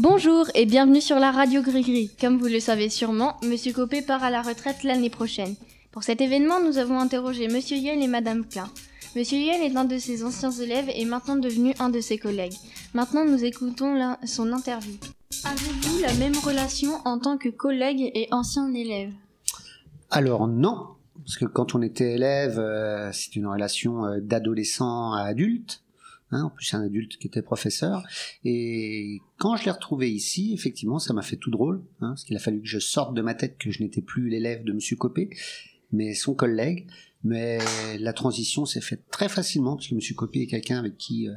Bonjour et bienvenue sur la radio Gris-Gris. Comme vous le savez sûrement, Monsieur Copé part à la retraite l'année prochaine. Pour cet événement, nous avons interrogé Monsieur Yel et Madame Klein. Monsieur Yel est un de ses anciens élèves et maintenant devenu un de ses collègues. Maintenant, nous écoutons son interview. Avez-vous la même relation en tant que collègue et ancien élève? Alors non, parce que quand on était élève, euh, c'est une relation euh, d'adolescent à adulte. Hein, en plus, c'est un adulte qui était professeur. Et quand je l'ai retrouvé ici, effectivement, ça m'a fait tout drôle, hein, parce qu'il a fallu que je sorte de ma tête que je n'étais plus l'élève de Monsieur Copé, mais son collègue. Mais la transition s'est faite très facilement, parce que Monsieur Copé est quelqu'un avec qui euh,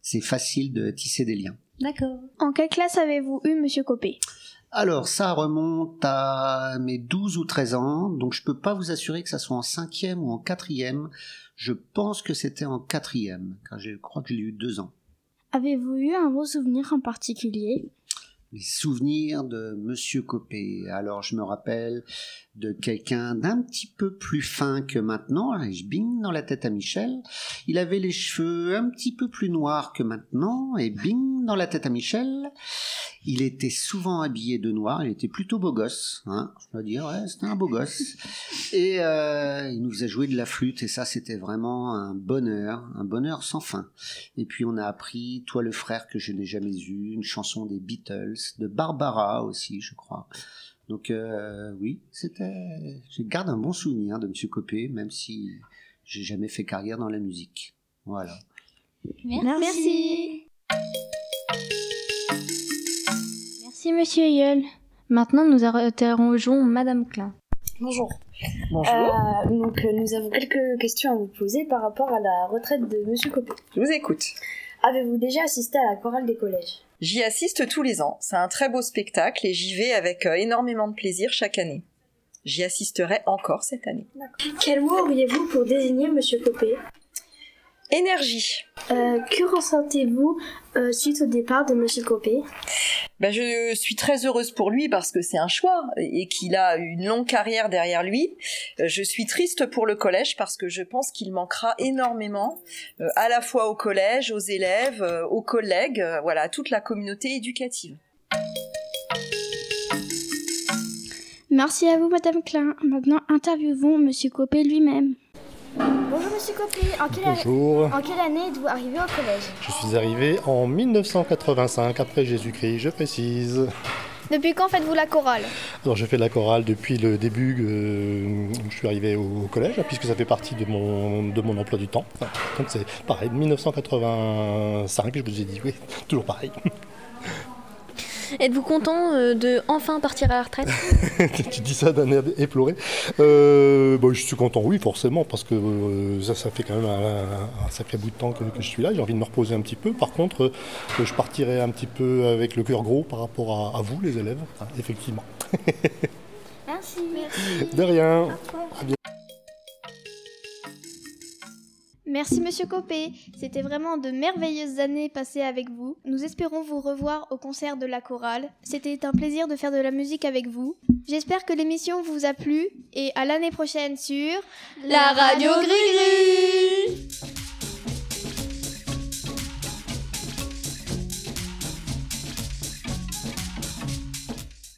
c'est facile de tisser des liens. D'accord. En quelle classe avez-vous eu Monsieur Copé? Alors, ça remonte à mes 12 ou 13 ans, donc je peux pas vous assurer que ça soit en cinquième ou en quatrième. Je pense que c'était en quatrième, car je crois que j'ai eu deux ans. Avez-vous eu un beau souvenir en particulier? Les souvenirs de Monsieur Copé. Alors, je me rappelle de quelqu'un d'un petit peu plus fin que maintenant, et je bing dans la tête à Michel. Il avait les cheveux un petit peu plus noirs que maintenant, et bing dans la tête à Michel. Il était souvent habillé de noir, il était plutôt beau gosse, hein, je dois dire, ouais, c'était un beau gosse. Et euh, il nous faisait jouer de la flûte, et ça c'était vraiment un bonheur, un bonheur sans fin. Et puis on a appris Toi le frère que je n'ai jamais eu, une chanson des Beatles, de Barbara aussi, je crois. Donc euh, oui, c'était, je garde un bon souvenir de Monsieur Copé, même si j'ai jamais fait carrière dans la musique. Voilà. Merci. Merci Monsieur Yel. Maintenant, nous interrogeons Madame Klein. Bonjour. Bonjour, Euh, donc euh, nous avons quelques questions à vous poser par rapport à la retraite de Monsieur Copé. je vous écoute. Avez-vous déjà assisté à la chorale des collèges? J'y assiste tous les ans, c'est un très beau spectacle et j'y vais avec euh, énormément de plaisir chaque année. J'y assisterai encore cette année. Quel mot auriez-vous pour désigner Monsieur Copé? Énergie. Euh, Que ressentez-vous euh, suite au départ de Monsieur Copé? Ben, je suis très heureuse pour lui parce que c'est un choix et qu'il a une longue carrière derrière lui. Euh, Je suis triste pour le collège parce que je pense qu'il manquera énormément euh, à la fois au collège, aux élèves, euh, aux collègues, voilà, à toute la communauté éducative. Merci à vous, Madame Klein. Maintenant, interviewons Monsieur Copé lui-même. Bonjour Monsieur Copé, en quelle, Bonjour, en quelle année êtes-vous arrivé au collège? Je suis arrivé en 1985 après Jésus-Christ, je précise. Depuis quand faites-vous la chorale? Alors je fais de la chorale depuis le début euh, où je suis arrivé au collège, hein, puisque ça fait partie de mon, de mon emploi du temps. Enfin, donc c'est pareil, 1985, je vous ai dit, oui, toujours pareil. Êtes-vous content euh, de enfin partir à la retraite? Tu dis ça d'un air éploré. Euh, bon, je suis content, oui, forcément, parce que euh, ça, ça fait quand même un, un sacré bout de temps que, que je suis là. J'ai envie de me reposer un petit peu. Par contre, euh, je partirai un petit peu avec le cœur gros par rapport à, à vous, les élèves, hein, effectivement. Merci. De rien. Merci Monsieur Copé. C'était vraiment de merveilleuses années passées avec vous. Nous espérons vous revoir au concert de la chorale. C'était un plaisir de faire de la musique avec vous. J'espère que l'émission vous a plu et à l'année prochaine sur La radio Gris-Gris